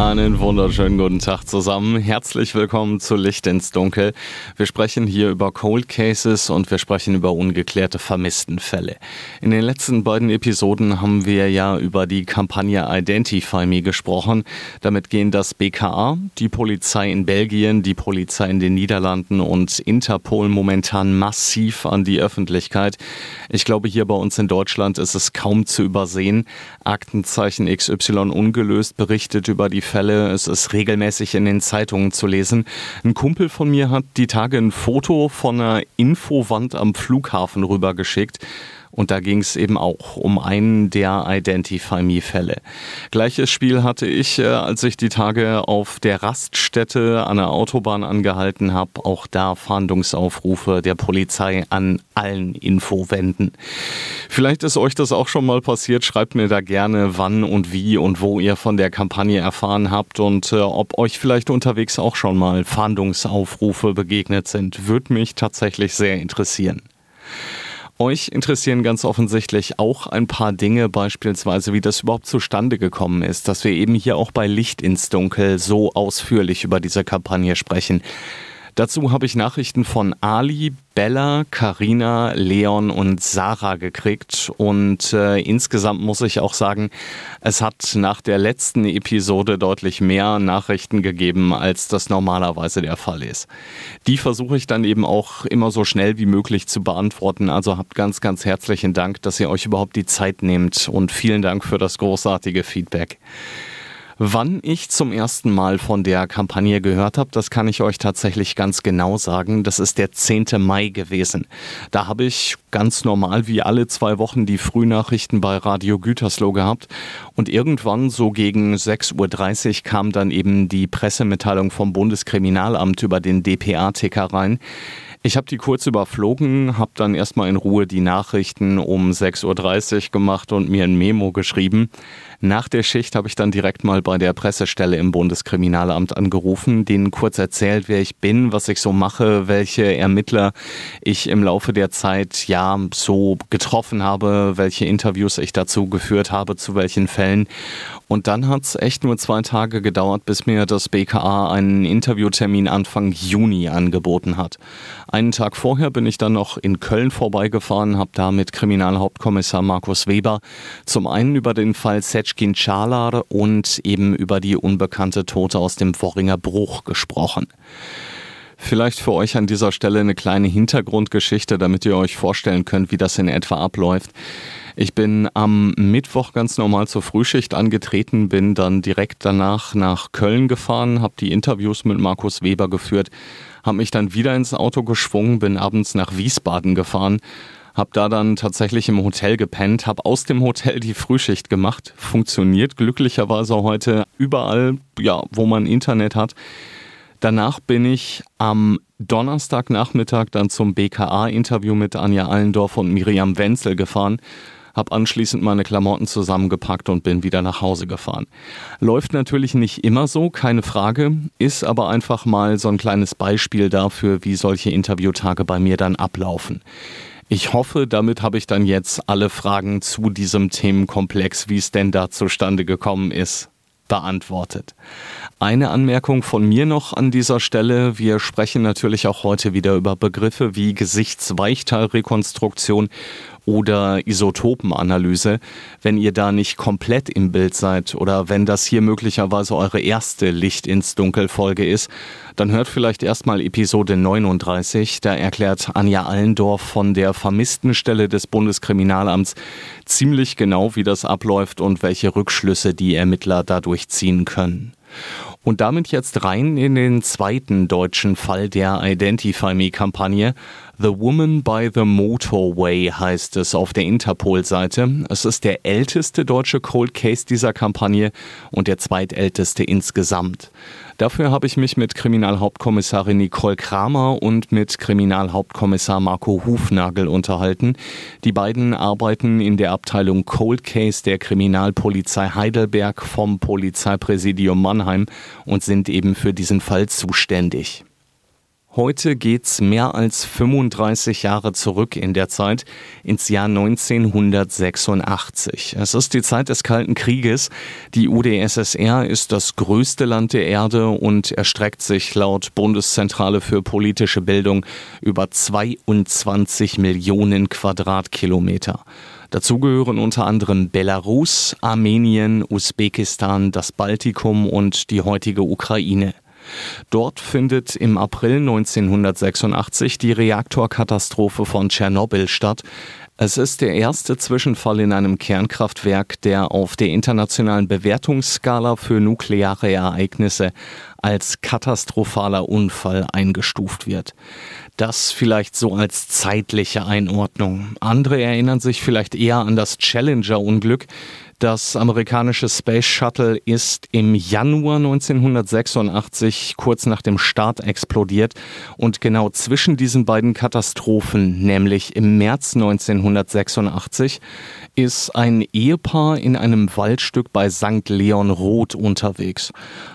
Einen wunderschönen guten Tag zusammen. Herzlich willkommen zu Licht ins Dunkel. Wir sprechen hier über Cold Cases und wir sprechen über ungeklärte Vermisstenfälle. In den letzten beiden Episoden haben wir ja über die Kampagne Identify Me gesprochen. Damit gehen das BKA, die Polizei in Belgien, die Polizei in den Niederlanden und Interpol momentan massiv an die Öffentlichkeit. Ich glaube, hier bei uns in Deutschland ist es kaum zu übersehen. Aktenzeichen XY ungelöst berichtet über die Fälle. Es ist regelmäßig in den Zeitungen zu lesen. Ein Kumpel von mir hat die Tage ein Foto von einer Infowand am Flughafen rübergeschickt. Und da ging es eben auch um einen der Identify Me-Fälle. Gleiches Spiel hatte ich, äh, als ich die Tage auf der Raststätte an der Autobahn angehalten habe. Auch da Fahndungsaufrufe der Polizei an allen Infowänden. Vielleicht ist euch das auch schon mal passiert. Schreibt mir da gerne, wann und wie und wo ihr von der Kampagne erfahren habt und äh, ob euch vielleicht unterwegs auch schon mal Fahndungsaufrufe begegnet sind. Würde mich tatsächlich sehr interessieren. Euch interessieren ganz offensichtlich auch ein paar Dinge, beispielsweise wie das überhaupt zustande gekommen ist, dass wir eben hier auch bei Licht ins Dunkel so ausführlich über diese Kampagne sprechen. Dazu habe ich Nachrichten von Ali, Bella, Karina, Leon und Sarah gekriegt und äh, insgesamt muss ich auch sagen, es hat nach der letzten Episode deutlich mehr Nachrichten gegeben, als das normalerweise der Fall ist. Die versuche ich dann eben auch immer so schnell wie möglich zu beantworten. Also habt ganz, ganz herzlichen Dank, dass ihr euch überhaupt die Zeit nehmt und vielen Dank für das großartige Feedback. Wann ich zum ersten Mal von der Kampagne gehört habe, das kann ich euch tatsächlich ganz genau sagen. Das ist der 10. Mai gewesen. Da habe ich ganz normal wie alle zwei Wochen die Frühnachrichten bei Radio Gütersloh gehabt. Und irgendwann so gegen 6.30 Uhr kam dann eben die Pressemitteilung vom Bundeskriminalamt über den DPA-Ticker rein. Ich habe die kurz überflogen, habe dann erstmal in Ruhe die Nachrichten um 6.30 Uhr gemacht und mir ein Memo geschrieben. Nach der Schicht habe ich dann direkt mal bei der Pressestelle im Bundeskriminalamt angerufen, denen kurz erzählt, wer ich bin, was ich so mache, welche Ermittler ich im Laufe der Zeit ja so getroffen habe, welche Interviews ich dazu geführt habe, zu welchen Fällen. Und dann hat es echt nur zwei Tage gedauert, bis mir das BKA einen Interviewtermin Anfang Juni angeboten hat. Einen Tag vorher bin ich dann noch in Köln vorbeigefahren, habe da mit Kriminalhauptkommissar Markus Weber zum einen über den Fall Setschkin Çağlar und eben über die unbekannte Tote aus dem Worringer Bruch gesprochen. Vielleicht für euch an dieser Stelle eine kleine Hintergrundgeschichte, damit ihr euch vorstellen könnt, wie das in etwa abläuft. Ich bin am Mittwoch ganz normal zur Frühschicht angetreten, bin dann direkt danach nach Köln gefahren, habe die Interviews mit Markus Weber geführt, habe mich dann wieder ins Auto geschwungen, bin abends nach Wiesbaden gefahren, habe da dann tatsächlich im Hotel gepennt, habe aus dem Hotel die Frühschicht gemacht, funktioniert glücklicherweise heute überall, ja, wo man Internet hat. Danach bin ich am Donnerstagnachmittag dann zum BKA-Interview mit Anja Allendorf und Miriam Wenzel gefahren habe anschließend meine Klamotten zusammengepackt und bin wieder nach Hause gefahren. Läuft natürlich nicht immer so, keine Frage, ist aber einfach mal so ein kleines Beispiel dafür, wie solche Interviewtage bei mir dann ablaufen. Ich hoffe, damit habe ich dann jetzt alle Fragen zu diesem Themenkomplex, wie es denn da zustande gekommen ist, beantwortet. Eine Anmerkung von mir noch an dieser Stelle. Wir sprechen natürlich auch heute wieder über Begriffe wie Gesichtsweichteilrekonstruktion oder Isotopenanalyse. Wenn ihr da nicht komplett im Bild seid oder wenn das hier möglicherweise eure erste Licht ins Dunkel Folge ist, dann hört vielleicht erstmal Episode 39. Da erklärt Anja Allendorf von der Vermisstenstelle des Bundeskriminalamts ziemlich genau, wie das abläuft und welche Rückschlüsse die Ermittler dadurch ziehen können. Und damit jetzt rein in den zweiten deutschen Fall der Identify Me-Kampagne. The Woman by the Motorway heißt es auf der Interpol-Seite. Es ist der älteste deutsche Cold Case dieser Kampagne und der zweitälteste insgesamt. Dafür habe ich mich mit Kriminalhauptkommissarin Nicole Kramer und mit Kriminalhauptkommissar Marco Hufnagel unterhalten. Die beiden arbeiten in der Abteilung Cold Case der Kriminalpolizei Heidelberg vom Polizeipräsidium Mannheim und sind eben für diesen Fall zuständig. Heute geht's mehr als 35 Jahre zurück in der Zeit, ins Jahr 1986. Es ist die Zeit des Kalten Krieges. Die UdSSR ist das größte Land der Erde und erstreckt sich laut Bundeszentrale für politische Bildung über 22 Millionen Quadratkilometer. Dazu gehören unter anderem Belarus, Armenien, Usbekistan, das Baltikum und die heutige Ukraine. Dort findet im April 1986 die Reaktorkatastrophe von Tschernobyl statt. Es ist der erste Zwischenfall in einem Kernkraftwerk, der auf der internationalen Bewertungsskala für nukleare Ereignisse als katastrophaler Unfall eingestuft wird. Das vielleicht so als zeitliche Einordnung. Andere erinnern sich vielleicht eher an das Challenger-Unglück, das amerikanische Space Shuttle ist im Januar 1986 kurz nach dem Start explodiert und genau zwischen diesen beiden Katastrophen, nämlich im März 1986, ist ein Ehepaar in einem Waldstück bei St. Leon Roth unterwegs.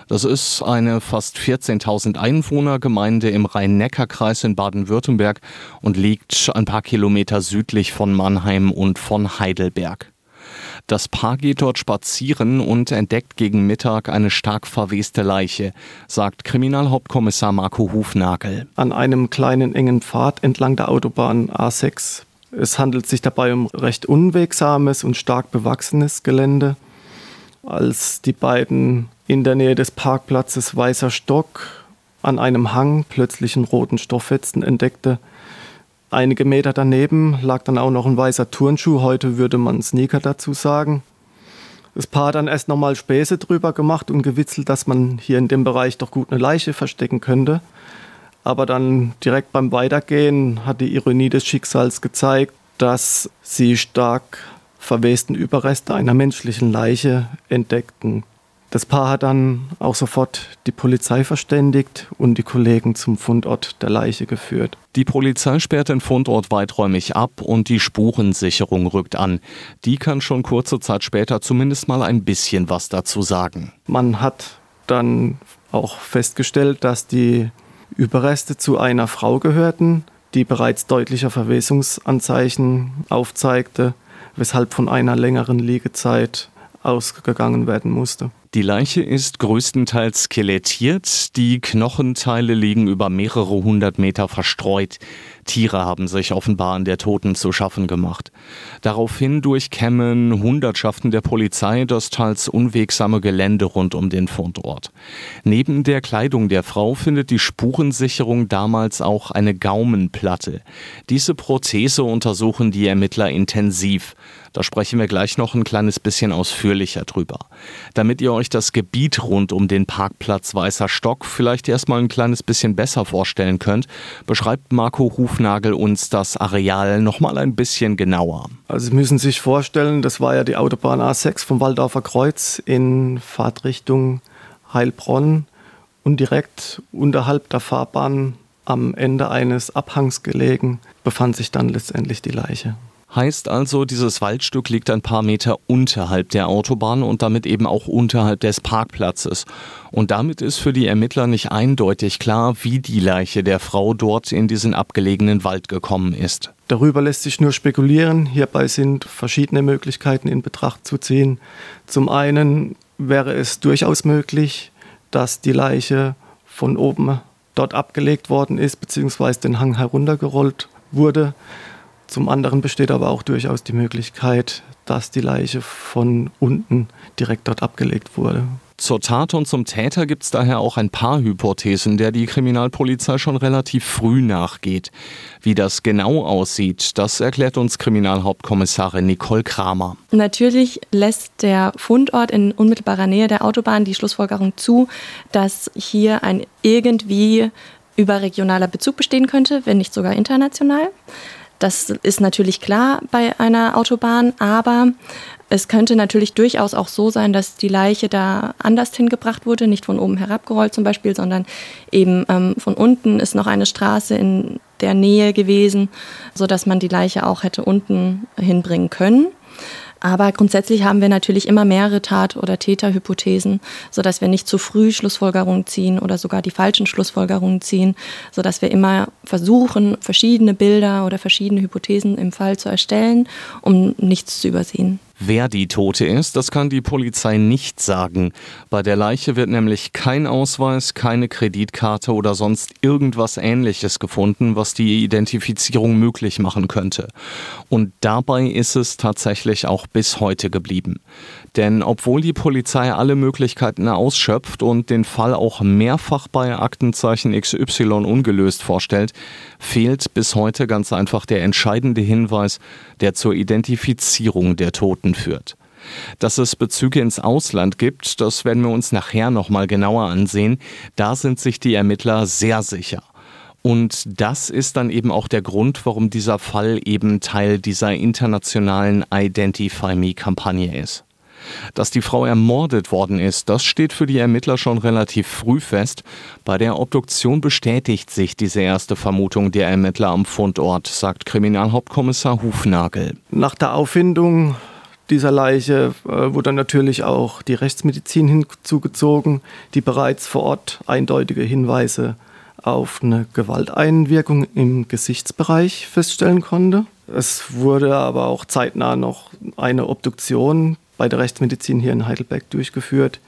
Das ist eine fast 14.000 Einwohner Gemeinde im Rhein-Neckar-Kreis in Baden-Württemberg und liegt ein paar Kilometer südlich von Mannheim und von Heidelberg. Das Paar geht dort spazieren und entdeckt gegen Mittag eine stark verweste Leiche, sagt Kriminalhauptkommissar Marco Hufnagel. An einem kleinen engen Pfad entlang der Autobahn A6. Es handelt sich dabei um recht unwegsames und stark bewachsenes Gelände. Als die beiden in der Nähe des Parkplatzes Weißer Stock an einem Hang plötzlich einen roten Stofffetzen entdeckte, Einige Meter daneben lag dann auch noch ein weißer Turnschuh, heute würde man Sneaker dazu sagen. Das Paar dann erst nochmal Späße drüber gemacht und gewitzelt, dass man hier in dem Bereich doch gut eine Leiche verstecken könnte. Aber dann direkt beim Weitergehen hat die Ironie des Schicksals gezeigt, dass sie stark verwesten Überreste einer menschlichen Leiche entdeckten. Das Paar hat dann auch sofort die Polizei verständigt und die Kollegen zum Fundort der Leiche geführt. Die Polizei sperrt den Fundort weiträumig ab und die Spurensicherung rückt an. Die kann schon kurze Zeit später zumindest mal ein bisschen was dazu sagen. Man hat dann auch festgestellt, dass die Überreste zu einer Frau gehörten, die bereits deutliche Verwesungsanzeichen aufzeigte, weshalb von einer längeren Liegezeit ausgegangen werden musste. Die Leiche ist größtenteils skelettiert, die Knochenteile liegen über mehrere hundert Meter verstreut. Tiere haben sich offenbar an der Toten zu schaffen gemacht. Daraufhin durchkämmen Hundertschaften der Polizei das teils unwegsame Gelände rund um den Fundort. Neben der Kleidung der Frau findet die Spurensicherung damals auch eine Gaumenplatte. Diese Prothese untersuchen die Ermittler intensiv. Da sprechen wir gleich noch ein kleines bisschen ausführlicher drüber. Damit ihr euch das Gebiet rund um den Parkplatz Weißer Stock vielleicht erstmal ein kleines bisschen besser vorstellen könnt, beschreibt Marco Hufnagel uns das Areal nochmal ein bisschen genauer. Also Sie müssen sich vorstellen, das war ja die Autobahn A6 vom Waldorfer Kreuz in Fahrtrichtung Heilbronn und direkt unterhalb der Fahrbahn am Ende eines Abhangs gelegen befand sich dann letztendlich die Leiche. Heißt also, dieses Waldstück liegt ein paar Meter unterhalb der Autobahn und damit eben auch unterhalb des Parkplatzes. Und damit ist für die Ermittler nicht eindeutig klar, wie die Leiche der Frau dort in diesen abgelegenen Wald gekommen ist. Darüber lässt sich nur spekulieren. Hierbei sind verschiedene Möglichkeiten in Betracht zu ziehen. Zum einen wäre es durchaus möglich, dass die Leiche von oben dort abgelegt worden ist, beziehungsweise den Hang heruntergerollt wurde. Zum anderen besteht aber auch durchaus die Möglichkeit, dass die Leiche von unten direkt dort abgelegt wurde. Zur Tat und zum Täter gibt es daher auch ein paar Hypothesen, der die Kriminalpolizei schon relativ früh nachgeht. Wie das genau aussieht, das erklärt uns Kriminalhauptkommissarin Nicole Kramer. Natürlich lässt der Fundort in unmittelbarer Nähe der Autobahn die Schlussfolgerung zu, dass hier ein irgendwie überregionaler Bezug bestehen könnte, wenn nicht sogar international. Das ist natürlich klar bei einer Autobahn, aber Es könnte natürlich durchaus auch so sein, dass die Leiche da anders hingebracht wurde, nicht von oben herabgerollt zum Beispiel, sondern eben ähm, von unten ist noch eine Straße in der Nähe gewesen, sodass man die Leiche auch hätte unten hinbringen können. Aber grundsätzlich haben wir natürlich immer mehrere Tat- oder Täterhypothesen, sodass wir nicht zu früh Schlussfolgerungen ziehen oder sogar die falschen Schlussfolgerungen ziehen, sodass wir immer versuchen, verschiedene Bilder oder verschiedene Hypothesen im Fall zu erstellen, um nichts zu übersehen. Wer die Tote ist, das kann die Polizei nicht sagen. Bei der Leiche wird nämlich kein Ausweis, keine Kreditkarte oder sonst irgendwas Ähnliches gefunden, was die Identifizierung möglich machen könnte. Und dabei ist es tatsächlich auch bis heute geblieben. Denn obwohl die Polizei alle Möglichkeiten ausschöpft und den Fall auch mehrfach bei Aktenzeichen XY ungelöst vorstellt, fehlt bis heute ganz einfach der entscheidende Hinweis, der zur Identifizierung der Toten führt. Dass es Bezüge ins Ausland gibt, das werden wir uns nachher nochmal genauer ansehen. Da sind sich die Ermittler sehr sicher. Und das ist dann eben auch der Grund, warum dieser Fall eben Teil dieser internationalen Identify Me-Kampagne ist. Dass die Frau ermordet worden ist, das steht für die Ermittler schon relativ früh fest. Bei der Obduktion bestätigt sich diese erste Vermutung der Ermittler am Fundort, sagt Kriminalhauptkommissar Hufnagel. Nach der Auffindung dieser Leiche äh, wurde natürlich auch die Rechtsmedizin hinzugezogen, die bereits vor Ort eindeutige Hinweise auf eine Gewalteinwirkung im Gesichtsbereich feststellen konnte. Es wurde aber auch zeitnah noch eine Obduktion bei der Rechtsmedizin hier in Heidelberg durchgeführt,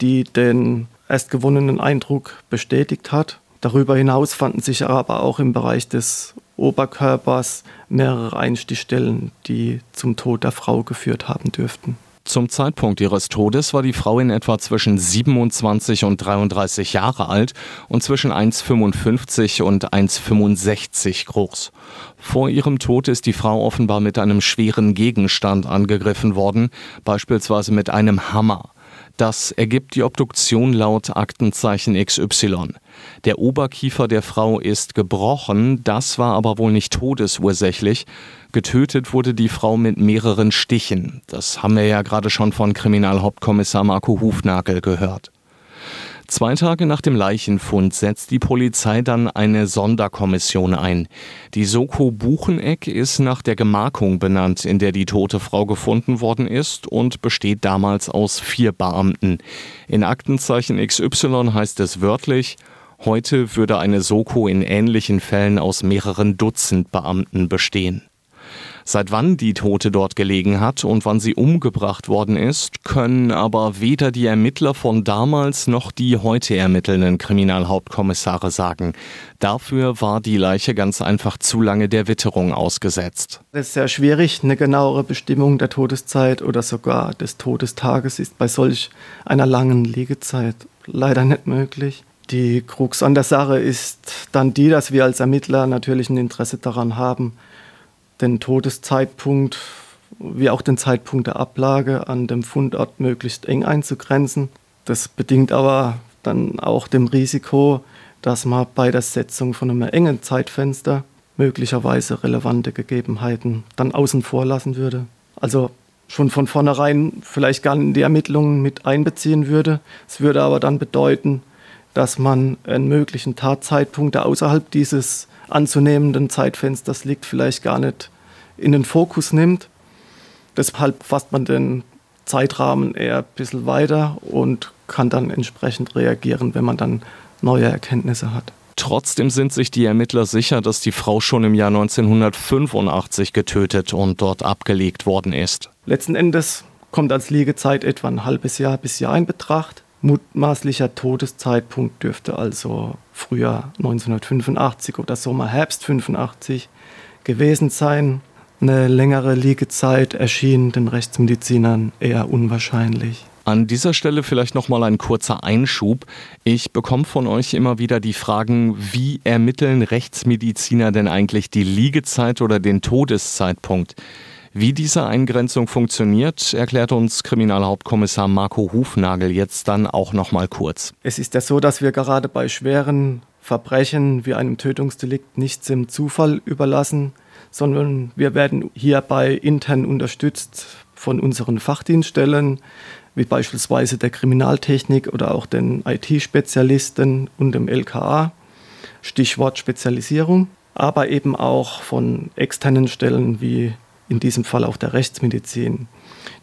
die den erst gewonnenen Eindruck bestätigt hat. Darüber hinaus fanden sich aber auch im Bereich des Oberkörpers mehrere Einstichstellen, die zum Tod der Frau geführt haben dürften. Zum Zeitpunkt ihres Todes war die Frau in etwa zwischen 27 und 33 Jahre alt und zwischen 1,55 und 1,65 groß. Vor ihrem Tod ist die Frau offenbar mit einem schweren Gegenstand angegriffen worden, beispielsweise mit einem Hammer. Das ergibt die Obduktion laut Aktenzeichen XY. Der Oberkiefer der Frau ist gebrochen, das war aber wohl nicht todesursächlich. Getötet wurde die Frau mit mehreren Stichen. Das haben wir ja gerade schon von Kriminalhauptkommissar Marco Hufnagel gehört. Zwei Tage nach dem Leichenfund setzt die Polizei dann eine Sonderkommission ein. Die Soko Bucheneck ist nach der Gemarkung benannt, in der die tote Frau gefunden worden ist und besteht damals aus vier Beamten. In Aktenzeichen XY heißt es wörtlich, heute würde eine Soko in ähnlichen Fällen aus mehreren Dutzend Beamten bestehen. Seit wann die Tote dort gelegen hat und wann sie umgebracht worden ist, können aber weder die Ermittler von damals noch die heute ermittelnden Kriminalhauptkommissare sagen. Dafür war die Leiche ganz einfach zu lange der Witterung ausgesetzt. Es ist sehr schwierig, eine genauere Bestimmung der Todeszeit oder sogar des Todestages ist bei solch einer langen Liegezeit leider nicht möglich. Die Krux an der Sache ist dann die, dass wir als Ermittler natürlich ein Interesse daran haben, den Todeszeitpunkt wie auch den Zeitpunkt der Ablage an dem Fundort möglichst eng einzugrenzen. Das bedingt aber dann auch dem Risiko, dass man bei der Setzung von einem engen Zeitfenster möglicherweise relevante Gegebenheiten dann außen vor lassen würde. Also schon von vornherein vielleicht gar nicht in die Ermittlungen mit einbeziehen würde. Es würde aber dann bedeuten, dass man einen möglichen Tatzeitpunkt, der außerhalb dieses anzunehmenden Zeitfensters liegt, vielleicht gar nicht in den Fokus nimmt. Deshalb fasst man den Zeitrahmen eher ein bisschen weiter und kann dann entsprechend reagieren, wenn man dann neue Erkenntnisse hat. Trotzdem sind sich die Ermittler sicher, dass die Frau schon im Jahr 1985 getötet und dort abgelegt worden ist. Letzten Endes kommt als Liegezeit etwa ein halbes Jahr bis Jahr in Betracht. Mutmaßlicher Todeszeitpunkt dürfte also Frühjahr 1985 oder Sommer, Herbst 85 gewesen sein. Eine längere Liegezeit erschien den Rechtsmedizinern eher unwahrscheinlich. An dieser Stelle vielleicht noch mal ein kurzer Einschub. Ich bekomme von euch immer wieder die Fragen, wie ermitteln Rechtsmediziner denn eigentlich die Liegezeit oder den Todeszeitpunkt? Wie diese Eingrenzung funktioniert, erklärt uns Kriminalhauptkommissar Marco Hufnagel jetzt dann auch noch mal kurz. Es ist ja so, dass wir gerade bei schweren Verbrechen wie einem Tötungsdelikt nichts im Zufall überlassen, sondern wir werden hierbei intern unterstützt von unseren Fachdienststellen, wie beispielsweise der Kriminaltechnik oder auch den IT-Spezialisten und dem LKA, Stichwort Spezialisierung, aber eben auch von externen Stellen wie in diesem Fall auch der Rechtsmedizin.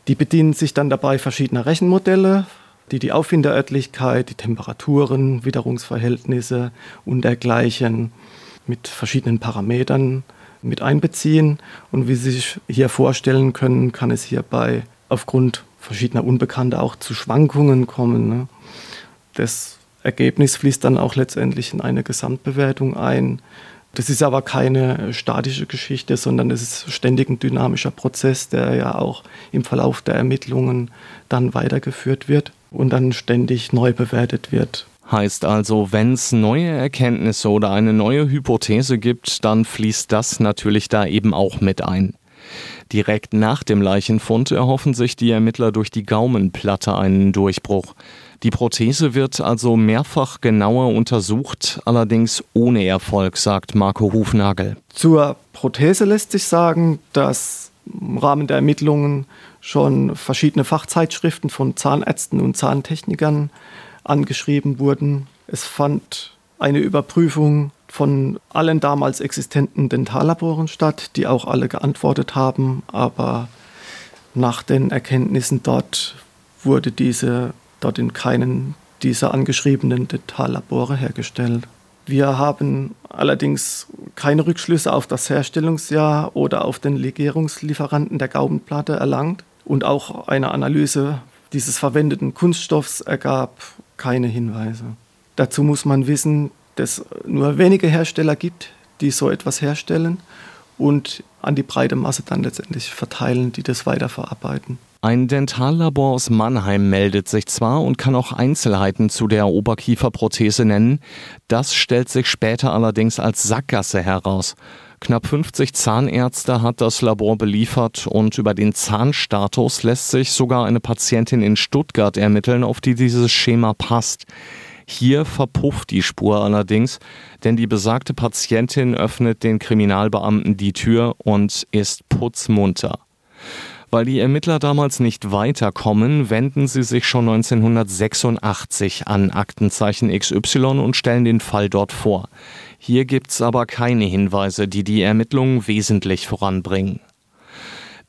Die bedienen sich dann dabei verschiedener Rechenmodelle, die die Auffindörtlichkeit, die Temperaturen, Witterungsverhältnisse und dergleichen mit verschiedenen Parametern mit einbeziehen. Und wie Sie sich hier vorstellen können, kann es hierbei aufgrund verschiedener Unbekannter auch zu Schwankungen kommen. Ne? Das Ergebnis fließt dann auch letztendlich in eine Gesamtbewertung ein. Das ist aber keine statische Geschichte, sondern es ist ständig ein dynamischer Prozess, der ja auch im Verlauf der Ermittlungen dann weitergeführt wird und dann ständig neu bewertet wird. Heißt also, wenn es neue Erkenntnisse oder eine neue Hypothese gibt, dann fließt das natürlich da eben auch mit ein. Direkt nach dem Leichenfund erhoffen sich die Ermittler durch die Gaumenplatte einen Durchbruch. Die Prothese wird also mehrfach genauer untersucht, allerdings ohne Erfolg, sagt Marco Hufnagel. Zur Prothese lässt sich sagen, dass im Rahmen der Ermittlungen schon verschiedene Fachzeitschriften von Zahnärzten und Zahntechnikern angeschrieben wurden. Es fand eine Überprüfung von allen damals existenten Dentallaboren statt, die auch alle geantwortet haben, aber nach den Erkenntnissen dort wurde diese dort in keinen dieser angeschriebenen Dentallabore hergestellt. Wir haben allerdings keine Rückschlüsse auf das Herstellungsjahr oder auf den Legierungslieferanten der Gaubenplatte erlangt und auch eine Analyse dieses verwendeten Kunststoffs ergab keine Hinweise. Dazu muss man wissen, dass es nur wenige Hersteller gibt, die so etwas herstellen und an die breite Masse dann letztendlich verteilen, die das weiterverarbeiten. Ein Dentallabor aus Mannheim meldet sich zwar und kann auch Einzelheiten zu der Oberkieferprothese nennen, das stellt sich später allerdings als Sackgasse heraus. Knapp 50 Zahnärzte hat das Labor beliefert und über den Zahnstatus lässt sich sogar eine Patientin in Stuttgart ermitteln, auf die dieses Schema passt. Hier verpufft die Spur allerdings, denn die besagte Patientin öffnet den Kriminalbeamten die Tür und ist putzmunter. Weil die Ermittler damals nicht weiterkommen, wenden sie sich schon 1986 an Aktenzeichen XY und stellen den Fall dort vor. Hier gibt's aber keine Hinweise, die die Ermittlungen wesentlich voranbringen.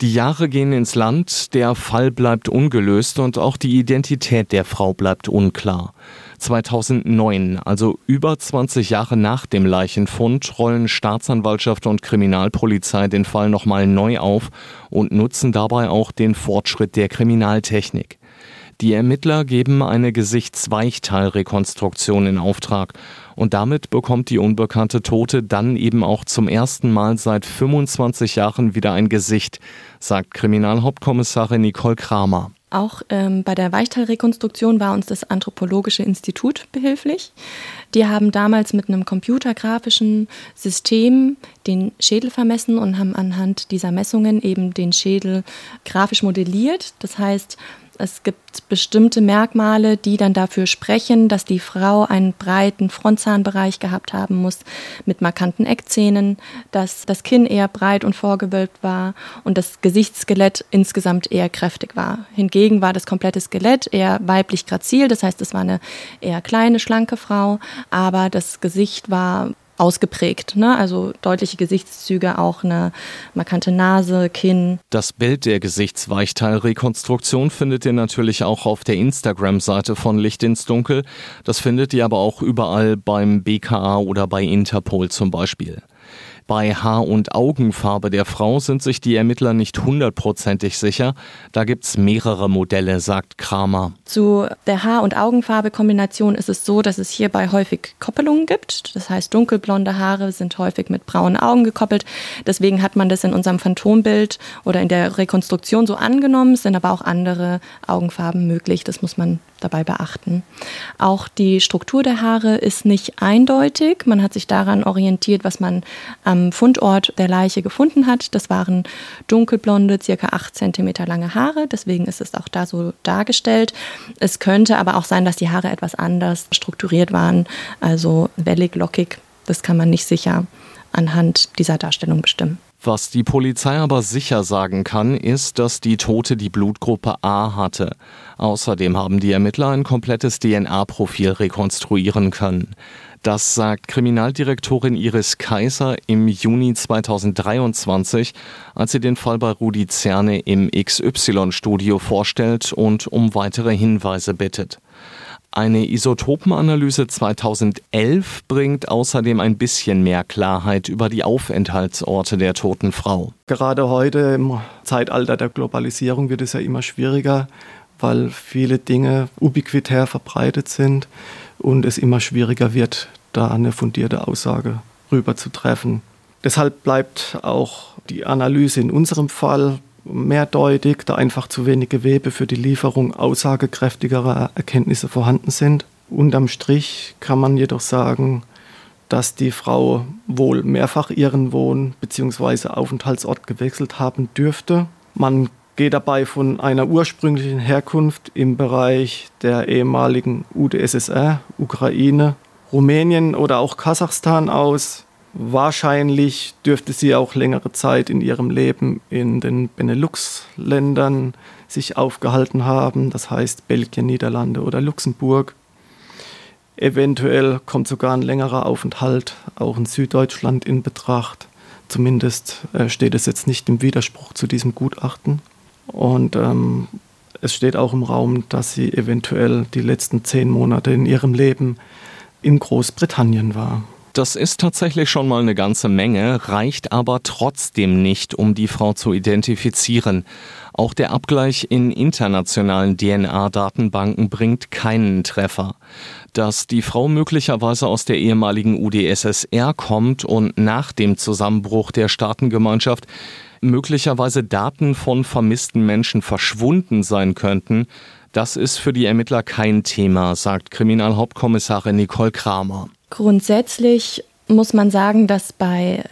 Die Jahre gehen ins Land, der Fall bleibt ungelöst und auch die Identität der Frau bleibt unklar. 2009, also über 20 Jahre nach dem Leichenfund, rollen Staatsanwaltschaft und Kriminalpolizei den Fall nochmal neu auf und nutzen dabei auch den Fortschritt der Kriminaltechnik. Die Ermittler geben eine Gesichtsweichteilrekonstruktion in Auftrag und damit bekommt die unbekannte Tote dann eben auch zum ersten Mal seit 25 Jahren wieder ein Gesicht, sagt Kriminalhauptkommissarin Nicole Kramer. Auch ähm, bei der Weichteilrekonstruktion war uns das Anthropologische Institut behilflich. Die haben damals mit einem computergrafischen System den Schädel vermessen und haben anhand dieser Messungen eben den Schädel grafisch modelliert. Das heißt, es gibt bestimmte Merkmale, die dann dafür sprechen, dass die Frau einen breiten Frontzahnbereich gehabt haben muss mit markanten Eckzähnen, dass das Kinn eher breit und vorgewölbt war und das Gesichtsskelett insgesamt eher kräftig war. Hingegen war das komplette Skelett eher weiblich grazil, das heißt, es war eine eher kleine, schlanke Frau, aber das Gesicht war ausgeprägt. Ne? Also deutliche Gesichtszüge, auch eine markante Nase, Kinn. Das Bild der Gesichtsweichteilrekonstruktion findet ihr natürlich auch auf der Instagram-Seite von Licht ins Dunkel. Das findet ihr aber auch überall beim BKA oder bei Interpol zum Beispiel. Bei Haar- und Augenfarbe der Frau sind sich die Ermittler nicht hundertprozentig sicher. Da gibt es mehrere Modelle, sagt Kramer. Zu der Haar- und Augenfarbe-Kombination ist es so, dass es hierbei häufig Koppelungen gibt. Das heißt, dunkelblonde Haare sind häufig mit braunen Augen gekoppelt. Deswegen hat man das in unserem Phantombild oder in der Rekonstruktion so angenommen. Es sind aber auch andere Augenfarben möglich. Das muss man dabei beachten. Auch die Struktur der Haare ist nicht eindeutig. Man hat sich daran orientiert, was man am Fundort der Leiche gefunden hat. Das waren dunkelblonde, circa 8 cm lange Haare. Deswegen ist es auch da so dargestellt. Es könnte aber auch sein, dass die Haare etwas anders strukturiert waren, also wellig, lockig. Das kann man nicht sicher anhand dieser Darstellung bestimmen. Was die Polizei aber sicher sagen kann, ist, dass die Tote die Blutgruppe A hatte. Außerdem haben die Ermittler ein komplettes DNA-Profil rekonstruieren können. Das sagt Kriminaldirektorin Iris Kaiser im Juni 2023, als sie den Fall bei Rudi Zerne im XY-Studio vorstellt und um weitere Hinweise bittet. Eine Isotopenanalyse 2011 bringt außerdem ein bisschen mehr Klarheit über die Aufenthaltsorte der toten Frau. Gerade heute im Zeitalter der Globalisierung wird es ja immer schwieriger, weil viele Dinge ubiquitär verbreitet sind und es immer schwieriger wird, da eine fundierte Aussage rüber zu treffen. Deshalb bleibt auch die Analyse in unserem Fall mehrdeutig, da einfach zu wenig Gewebe für die Lieferung aussagekräftigerer Erkenntnisse vorhanden sind. Unterm Strich kann man jedoch sagen, dass die Frau wohl mehrfach ihren Wohn- bzw. Aufenthaltsort gewechselt haben dürfte. Man geht dabei von einer ursprünglichen Herkunft im Bereich der ehemaligen UdSSR, Ukraine, Rumänien oder auch Kasachstan aus. Wahrscheinlich dürfte sie auch längere Zeit in ihrem Leben in den Benelux-Ländern sich aufgehalten haben, das heißt Belgien, Niederlande oder Luxemburg. Eventuell kommt sogar ein längerer Aufenthalt auch in Süddeutschland in Betracht. Zumindest äh, steht es jetzt nicht im Widerspruch zu diesem Gutachten. Und ähm, es steht auch im Raum, dass sie eventuell die letzten zehn Monate in ihrem Leben in Großbritannien war. Das ist tatsächlich schon mal eine ganze Menge, reicht aber trotzdem nicht, um die Frau zu identifizieren. Auch der Abgleich in internationalen DNA-Datenbanken bringt keinen Treffer. Dass die Frau möglicherweise aus der ehemaligen UdSSR kommt und nach dem Zusammenbruch der Staatengemeinschaft möglicherweise Daten von vermissten Menschen verschwunden sein könnten, das ist für die Ermittler kein Thema, sagt Kriminalhauptkommissarin Nicole Kramer. Grundsätzlich muss man sagen, dass bei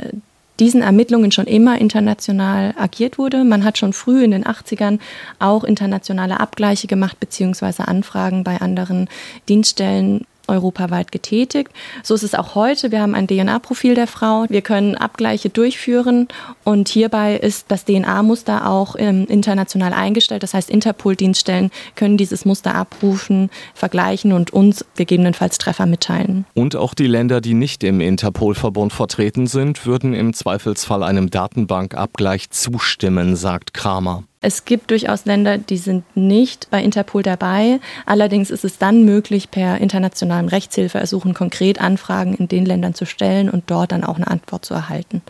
diesen Ermittlungen schon immer international agiert wurde. Man hat schon früh in den 80ern auch internationale Abgleiche gemacht beziehungsweise Anfragen bei anderen Dienststellen europaweit getätigt. So ist es auch heute. Wir haben ein DNA-Profil der Frau. Wir können Abgleiche durchführen und hierbei ist das DNA-Muster auch ähm, international eingestellt. Das heißt, Interpol-Dienststellen können dieses Muster abrufen, vergleichen und uns gegebenenfalls Treffer mitteilen. Und auch die Länder, die nicht im Interpol-Verbund vertreten sind, würden im Zweifelsfall einem Datenbankabgleich zustimmen, sagt Kramer. Es gibt durchaus Länder, die sind nicht bei Interpol dabei. Allerdings ist es dann möglich, per internationalem Rechtshilfeersuchen konkret Anfragen in den Ländern zu stellen und dort dann auch eine Antwort zu erhalten.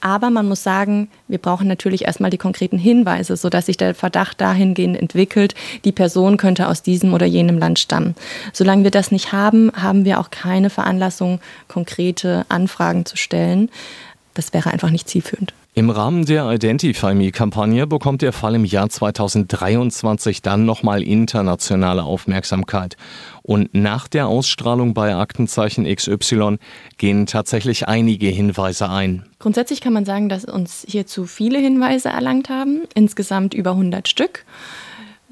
Aber man muss sagen, wir brauchen natürlich erstmal die konkreten Hinweise, sodass sich der Verdacht dahingehend entwickelt, die Person könnte aus diesem oder jenem Land stammen. Solange wir das nicht haben, haben wir auch keine Veranlassung, konkrete Anfragen zu stellen. Das wäre einfach nicht zielführend. Im Rahmen der Identify Me-Kampagne bekommt der Fall im Jahr 2023 dann nochmal internationale Aufmerksamkeit. Und nach der Ausstrahlung bei Aktenzeichen XY gehen tatsächlich einige Hinweise ein. Grundsätzlich kann man sagen, dass uns hierzu viele Hinweise erlangt haben, insgesamt über 100 Stück.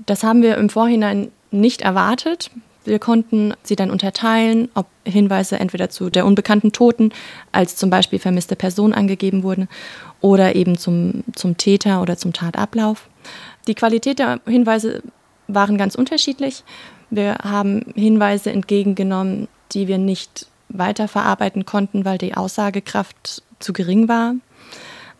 Das haben wir im Vorhinein nicht erwartet. Wir konnten sie dann unterteilen, ob Hinweise entweder zu der unbekannten Toten als zum Beispiel vermisste Person angegeben wurden oder eben zum, zum Täter oder zum Tatablauf. Die Qualität der Hinweise waren ganz unterschiedlich. Wir haben Hinweise entgegengenommen, die wir nicht weiterverarbeiten konnten, weil die Aussagekraft zu gering war.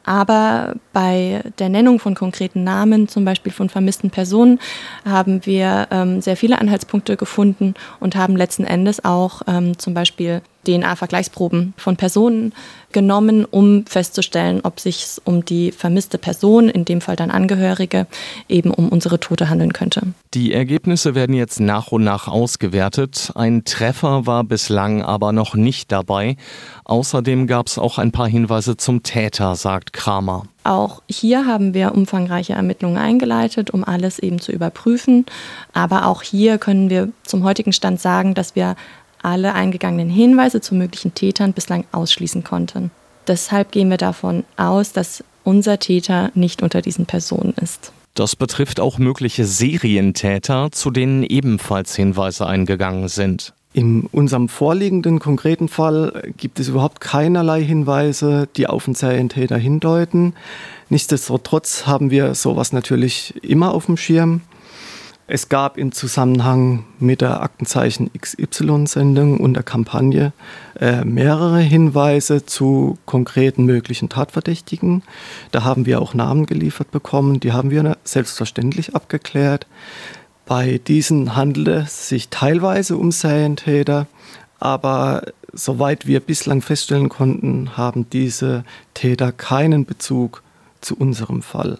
Aber bei der Nennung von konkreten Namen, zum Beispiel von vermissten Personen, haben wir ähm, sehr viele Anhaltspunkte gefunden und haben letzten Endes auch ähm, zum Beispiel DNA-Vergleichsproben von Personen genommen, um festzustellen, ob sich um die vermisste Person, in dem Fall dann Angehörige, eben um unsere Tote handeln könnte. Die Ergebnisse werden jetzt nach und nach ausgewertet. Ein Treffer war bislang aber noch nicht dabei. Außerdem gab es auch ein paar Hinweise zum Täter, sagt Kramer. Auch hier haben wir umfangreiche Ermittlungen eingeleitet, um alles eben zu überprüfen. Aber auch hier können wir zum heutigen Stand sagen, dass wir alle eingegangenen Hinweise zu möglichen Tätern bislang ausschließen konnten. Deshalb gehen wir davon aus, dass unser Täter nicht unter diesen Personen ist. Das betrifft auch mögliche Serientäter, zu denen ebenfalls Hinweise eingegangen sind. In unserem vorliegenden konkreten Fall gibt es überhaupt keinerlei Hinweise, die auf den Serientäter hindeuten. Nichtsdestotrotz haben wir sowas natürlich immer auf dem Schirm. Es gab im Zusammenhang mit der Aktenzeichen XY-Sendung und der Kampagne äh, mehrere Hinweise zu konkreten möglichen Tatverdächtigen. Da haben wir auch Namen geliefert bekommen, die haben wir selbstverständlich abgeklärt. Bei diesen handelt es sich teilweise um Serientäter, aber soweit wir bislang feststellen konnten, haben diese Täter keinen Bezug zu unserem Fall.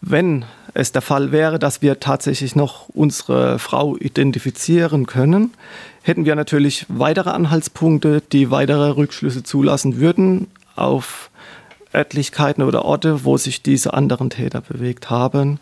Wenn es der Fall wäre, dass wir tatsächlich noch unsere Frau identifizieren können, hätten wir natürlich weitere Anhaltspunkte, die weitere Rückschlüsse zulassen würden auf Örtlichkeiten oder Orte, wo sich diese anderen Täter bewegt haben.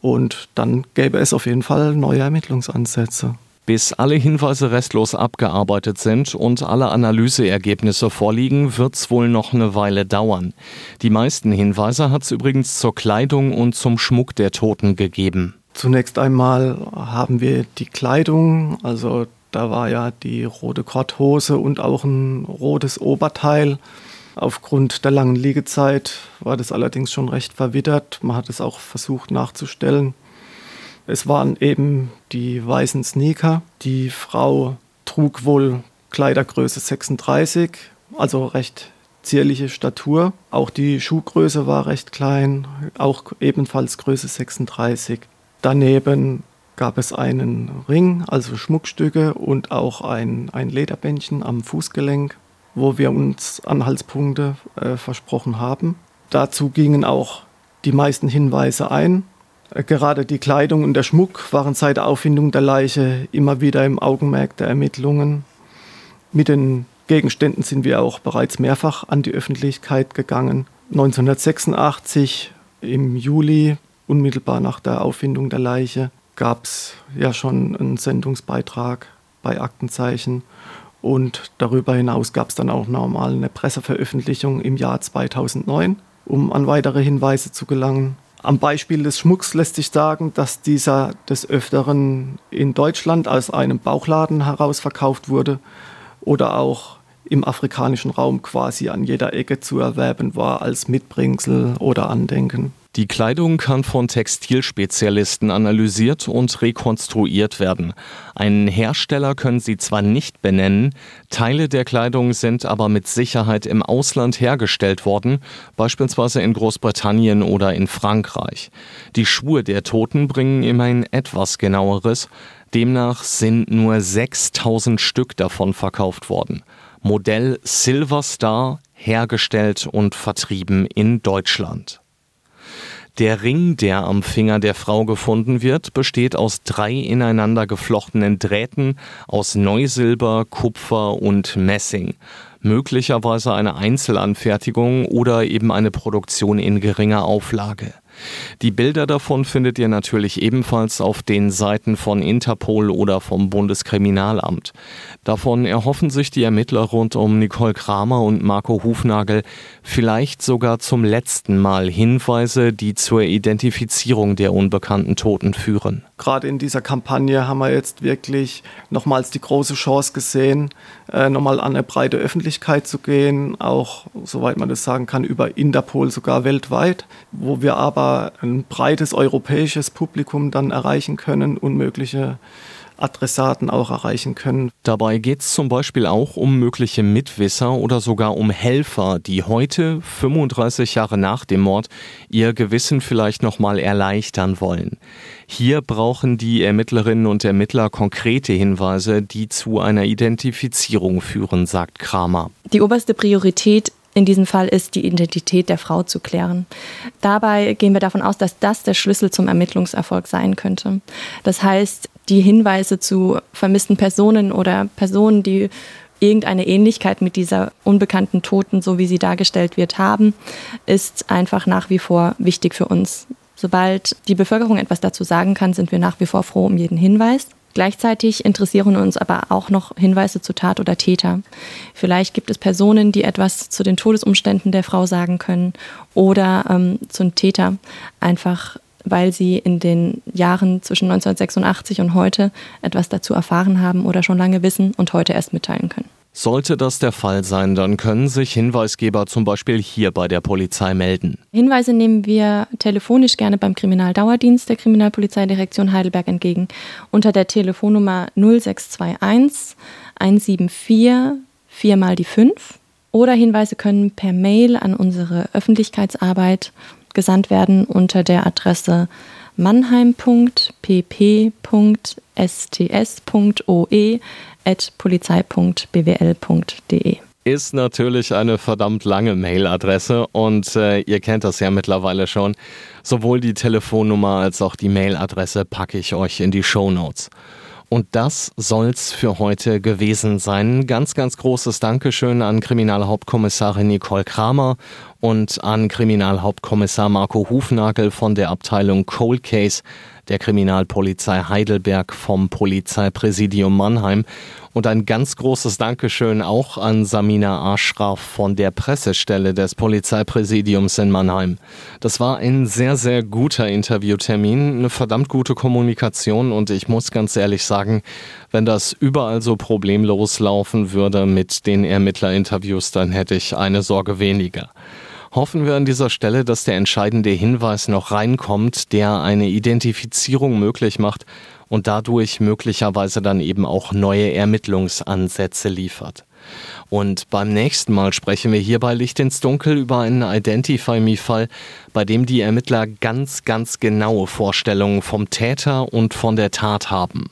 Und dann gäbe es auf jeden Fall neue Ermittlungsansätze. Bis alle Hinweise restlos abgearbeitet sind und alle Analyseergebnisse vorliegen, wird es wohl noch eine Weile dauern. Die meisten Hinweise hat es übrigens zur Kleidung und zum Schmuck der Toten gegeben. Zunächst einmal haben wir die Kleidung, also da war ja die rote Korthose und auch ein rotes Oberteil. Aufgrund der langen Liegezeit war das allerdings schon recht verwittert. Man hat es auch versucht nachzustellen. Es waren eben die weißen Sneaker. Die Frau trug wohl Kleidergröße 36, also recht zierliche Statur. Auch die Schuhgröße war recht klein, auch ebenfalls Größe 36. Daneben gab es einen Ring, also Schmuckstücke und auch ein, ein Lederbändchen am Fußgelenk, wo wir uns Anhaltspunkte äh, versprochen haben. Dazu gingen auch die meisten Hinweise ein. Gerade die Kleidung und der Schmuck waren seit der Auffindung der Leiche immer wieder im Augenmerk der Ermittlungen. Mit den Gegenständen sind wir auch bereits mehrfach an die Öffentlichkeit gegangen. 1986 im Juli, unmittelbar nach der Auffindung der Leiche, gab es ja schon einen Sendungsbeitrag bei Aktenzeichen. Und darüber hinaus gab es dann auch nochmal eine Presseveröffentlichung im Jahr 2009, um an weitere Hinweise zu gelangen. Am Beispiel des Schmucks lässt sich sagen, dass dieser des Öfteren in Deutschland aus einem Bauchladen heraus verkauft wurde oder auch im afrikanischen Raum quasi an jeder Ecke zu erwerben war als Mitbringsel oder Andenken. Die Kleidung kann von Textilspezialisten analysiert und rekonstruiert werden. Einen Hersteller können sie zwar nicht benennen, Teile der Kleidung sind aber mit Sicherheit im Ausland hergestellt worden, beispielsweise in Großbritannien oder in Frankreich. Die Schuhe der Toten bringen immerhin etwas genaueres. Demnach sind nur 6000 Stück davon verkauft worden. Modell Silver Star, hergestellt und vertrieben in Deutschland. Der Ring, der am Finger der Frau gefunden wird, besteht aus drei ineinander geflochtenen Drähten aus Neusilber, Kupfer und Messing. Möglicherweise eine Einzelanfertigung oder eben eine Produktion in geringer Auflage. Die Bilder davon findet ihr natürlich ebenfalls auf den Seiten von Interpol oder vom Bundeskriminalamt. Davon erhoffen sich die Ermittler rund um Nicole Kramer und Marco Hufnagel vielleicht sogar zum letzten Mal Hinweise, die zur Identifizierung der unbekannten Toten führen. Gerade in dieser Kampagne haben wir jetzt wirklich nochmals die große Chance gesehen, äh, nochmal an eine breite Öffentlichkeit zu gehen, auch, soweit man das sagen kann, über Interpol sogar weltweit, wo wir aber ein breites europäisches Publikum dann erreichen können und mögliche Adressaten auch erreichen können. Dabei geht es zum Beispiel auch um mögliche Mitwisser oder sogar um Helfer, die heute, 35 Jahre nach dem Mord, ihr Gewissen vielleicht nochmal erleichtern wollen. Hier brauchen die Ermittlerinnen und Ermittler konkrete Hinweise, die zu einer Identifizierung führen, sagt Kramer. Die oberste Priorität in diesem Fall ist, die Identität der Frau zu klären. Dabei gehen wir davon aus, dass das der Schlüssel zum Ermittlungserfolg sein könnte. Das heißt, die Hinweise zu vermissten Personen oder Personen, die irgendeine Ähnlichkeit mit dieser unbekannten Toten, so wie sie dargestellt wird, haben, ist einfach nach wie vor wichtig für uns. Sobald die Bevölkerung etwas dazu sagen kann, sind wir nach wie vor froh um jeden Hinweis. Gleichzeitig interessieren uns aber auch noch Hinweise zu Tat oder Täter. Vielleicht gibt es Personen, die etwas zu den Todesumständen der Frau sagen können oder ähm, zum Täter einfach weil sie in den Jahren zwischen 1986 und heute etwas dazu erfahren haben oder schon lange wissen und heute erst mitteilen können. Sollte das der Fall sein, dann können sich Hinweisgeber zum Beispiel hier bei der Polizei melden. Hinweise nehmen wir telefonisch gerne beim Kriminaldauerdienst der Kriminalpolizeidirektion Heidelberg entgegen unter der Telefonnummer 0621 174 4 mal die 5 oder Hinweise können per Mail an unsere Öffentlichkeitsarbeit gesandt werden unter der Adresse mannheim.pp.sts.oe.polizei.bwl.de. Ist natürlich eine verdammt lange Mailadresse und äh, ihr kennt das ja mittlerweile schon. Sowohl die Telefonnummer als auch die Mailadresse packe ich euch in die Show Notes. Und das soll's für heute gewesen sein. Ganz, ganz großes Dankeschön an Kriminalhauptkommissarin Nicole Kramer und an Kriminalhauptkommissar Marco Hufnagel von der Abteilung Cold Case der Kriminalpolizei Heidelberg vom Polizeipräsidium Mannheim. Und ein ganz großes Dankeschön auch an Samina Aschraf von der Pressestelle des Polizeipräsidiums in Mannheim. Das war ein sehr, sehr guter Interviewtermin, eine verdammt gute Kommunikation und ich muss ganz ehrlich sagen, wenn das überall so problemlos laufen würde mit den Ermittlerinterviews, dann hätte ich eine Sorge weniger hoffen wir an dieser Stelle, dass der entscheidende Hinweis noch reinkommt, der eine Identifizierung möglich macht und dadurch möglicherweise dann eben auch neue Ermittlungsansätze liefert. Und beim nächsten Mal sprechen wir hier bei Licht ins Dunkel über einen Identify Me-Fall, bei dem die Ermittler ganz, ganz genaue Vorstellungen vom Täter und von der Tat haben.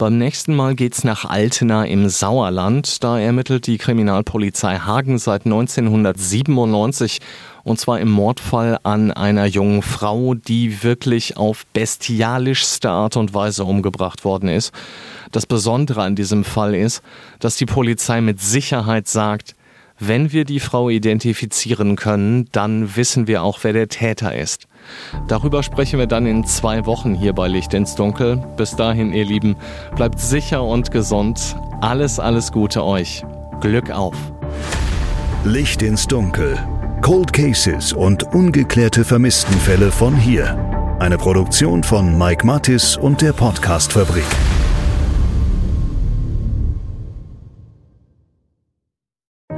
Beim nächsten Mal geht's nach Altena im Sauerland. Da ermittelt die Kriminalpolizei Hagen seit 1997 und zwar im Mordfall an einer jungen Frau, die wirklich auf bestialischste Art und Weise umgebracht worden ist. Das Besondere an diesem Fall ist, dass die Polizei mit Sicherheit sagt, wenn wir die Frau identifizieren können, dann wissen wir auch, wer der Täter ist. Darüber sprechen wir dann in zwei Wochen hier bei Licht ins Dunkel. Bis dahin, ihr Lieben, bleibt sicher und gesund. Alles, alles Gute euch. Glück auf. Licht ins Dunkel. Cold Cases und ungeklärte Vermisstenfälle von hier. Eine Produktion von Mike Mattis und der Podcastfabrik.